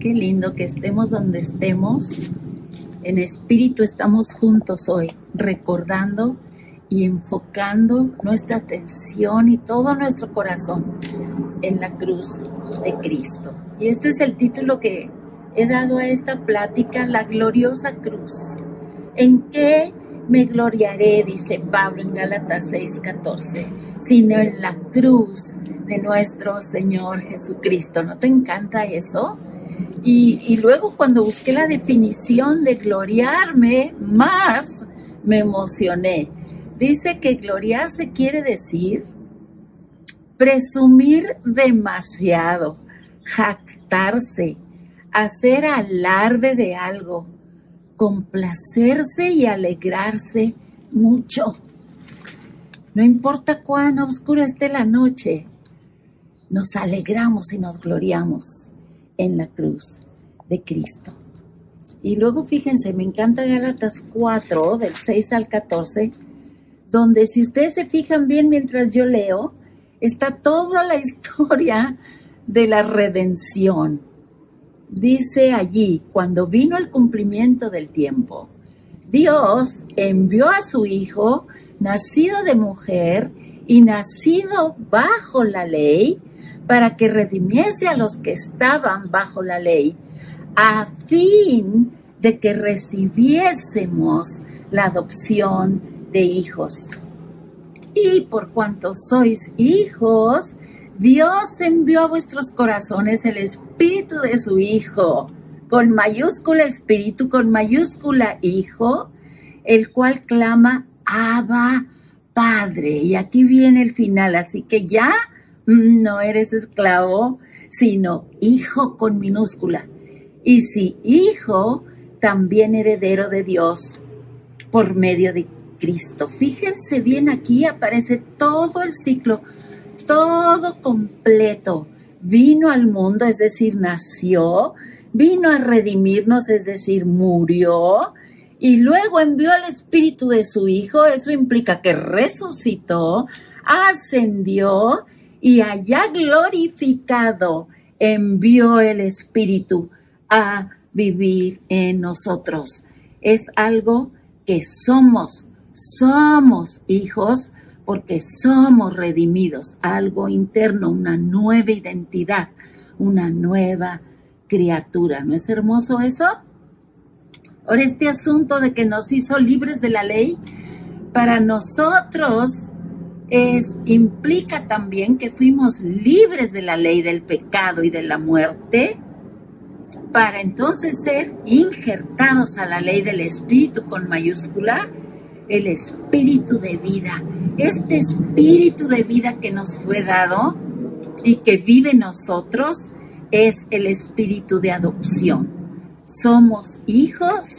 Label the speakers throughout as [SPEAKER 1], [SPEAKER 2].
[SPEAKER 1] Qué lindo que estemos donde estemos. En espíritu estamos juntos hoy, recordando y enfocando nuestra atención y todo nuestro corazón en la cruz de Cristo. Y este es el título que he dado a esta plática, la gloriosa cruz. ¿En qué me gloriaré, dice Pablo en Gálatas 6:14, sino en la cruz de nuestro Señor Jesucristo? ¿No te encanta eso? Y, luego cuando busqué la definición de gloriarme, más me emocioné. Dice que gloriarse quiere decir presumir demasiado, jactarse, hacer alarde de algo, complacerse y alegrarse mucho. No importa cuán oscura esté la noche, nos alegramos y nos gloriamos en la cruz de Cristo. Y luego fíjense, me encanta Gálatas 4, del 6 al 14, donde si ustedes se fijan bien mientras yo leo, está toda la historia de la redención dice allí, cuando vino el cumplimiento del tiempo, Dios envió a su Hijo, nacido de mujer y nacido bajo la ley, para que redimiese a los que estaban bajo la ley, a fin de que recibiésemos la adopción de hijos. Y por cuanto sois hijos, Dios envió a vuestros corazones el espíritu de su Hijo, con mayúscula espíritu, con mayúscula Hijo, el cual clama, Abba, Padre. Y aquí viene el final, así que ya no eres esclavo, sino hijo con minúscula. Y si hijo, también heredero de Dios por medio de Cristo. Fíjense bien, aquí aparece todo el ciclo todo completo. Vino al mundo, es decir, nació, vino a redimirnos, es decir, murió, y luego envió al Espíritu de su Hijo, eso implica que resucitó, ascendió y allá glorificado envió el Espíritu a vivir en nosotros. Es algo que somos, somos hijos porque somos redimidos, algo interno, una nueva identidad, una nueva criatura. ¿No es hermoso eso? Ahora este asunto de que nos hizo libres de la ley, para nosotros es, implica también que fuimos libres de la ley del pecado y de la muerte, para entonces ser injertados a la ley del Espíritu con mayúscula el espíritu de vida. Este espíritu de vida que nos fue dado y que vive en nosotros es el espíritu de adopción. Somos hijos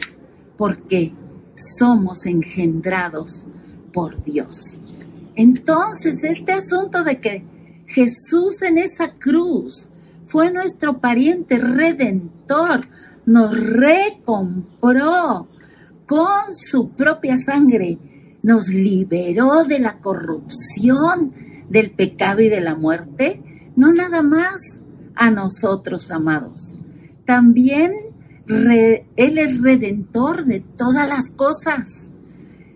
[SPEAKER 1] porque somos engendrados por Dios. Entonces, este asunto de que Jesús en esa cruz fue nuestro pariente redentor, nos recompró, con su propia sangre nos liberó de la corrupción, del pecado y de la muerte, no nada más a nosotros, amados. También Él es redentor de todas las cosas,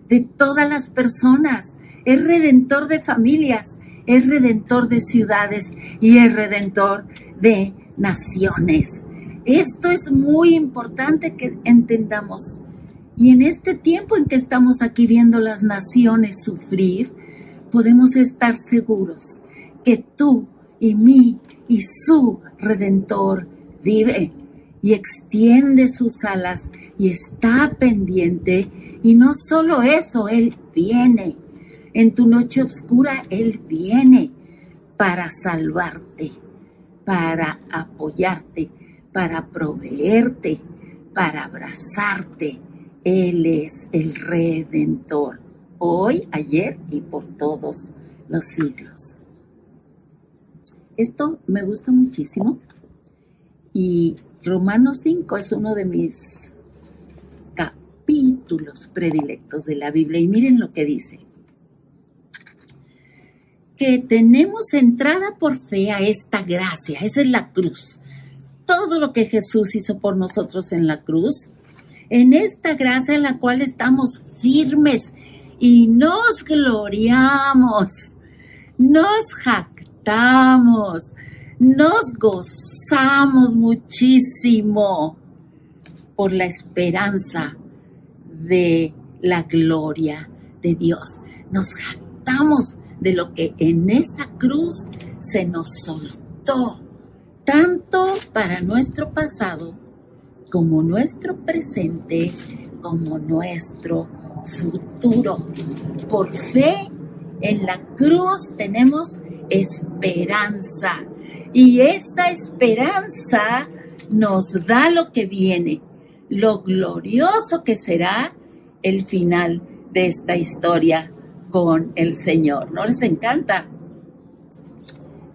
[SPEAKER 1] de todas las personas. Es redentor de familias, es redentor de ciudades y es redentor de naciones. Esto es muy importante que entendamos. Y en este tiempo en que estamos aquí viendo las naciones sufrir, podemos estar seguros que tú y mí y su redentor vive y extiende sus alas y está pendiente. Y no solo eso, Él viene. En tu noche oscura, Él viene para salvarte, para apoyarte, para proveerte, para abrazarte él es el redentor, hoy, ayer y por todos los siglos. Esto me gusta muchísimo y Romanos 5 es uno de mis capítulos predilectos de la Biblia y miren lo que dice. Que tenemos entrada por fe a esta gracia, esa es la cruz. todo lo que Jesús hizo por nosotros en la cruz, en esta gracia en la cual estamos firmes y nos gloriamos, nos jactamos, nos gozamos muchísimo por la esperanza de la gloria de Dios. Nos jactamos de lo que en esa cruz se nos soltó, tanto para nuestro pasado como nuestro presente, como nuestro futuro. Por fe en la cruz tenemos esperanza y esa esperanza nos da lo que viene, lo glorioso que será el final de esta historia con el Señor. ¿No les encanta?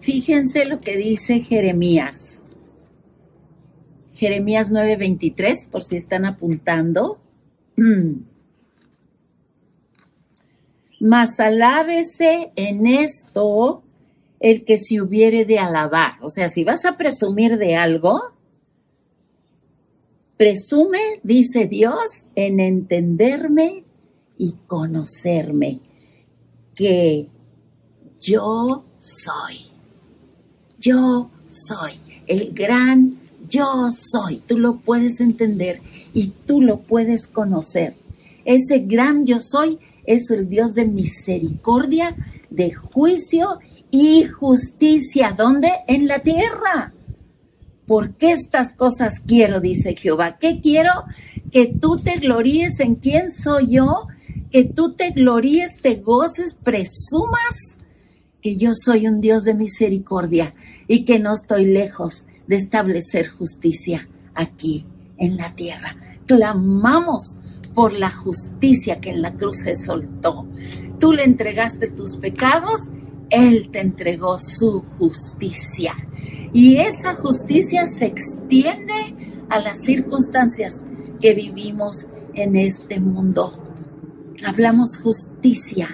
[SPEAKER 1] Fíjense lo que dice Jeremías. Jeremías 9:23, por si están apuntando. Mas alábese en esto el que se hubiere de alabar. O sea, si vas a presumir de algo, presume, dice Dios, en entenderme y conocerme, que yo soy. Yo soy el gran yo soy. Tú lo puedes entender y tú lo puedes conocer. Ese gran yo soy es el Dios de misericordia, de juicio y justicia. ¿Dónde? En la tierra. Porque estas cosas quiero, dice Jehová. ¿Qué quiero? Que tú te gloríes en quién soy yo, que tú te gloríes, te goces, presumas que yo soy un Dios de misericordia y que no estoy lejos de establecer justicia aquí en la tierra. Clamamos por la justicia que en la cruz se soltó. Tú le entregaste tus pecados, Él te entregó su justicia. Y esa justicia se extiende a las circunstancias que vivimos en este mundo. Hablamos justicia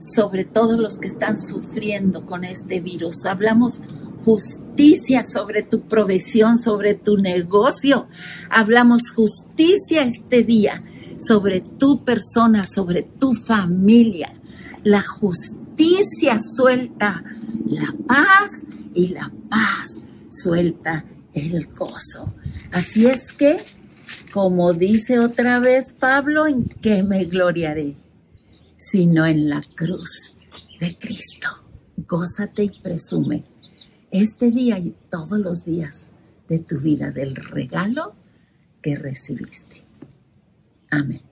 [SPEAKER 1] sobre todos los que están sufriendo con este virus. Hablamos justicia sobre tu provisión, sobre tu negocio. Hablamos justicia este día sobre tu persona, sobre tu familia. La justicia suelta la paz y la paz suelta el gozo. Así es que, como dice otra vez Pablo, ¿en qué me gloriaré? Sino en la cruz de Cristo. Gózate y presume este día y todos los días de tu vida del regalo que recibiste. Amén.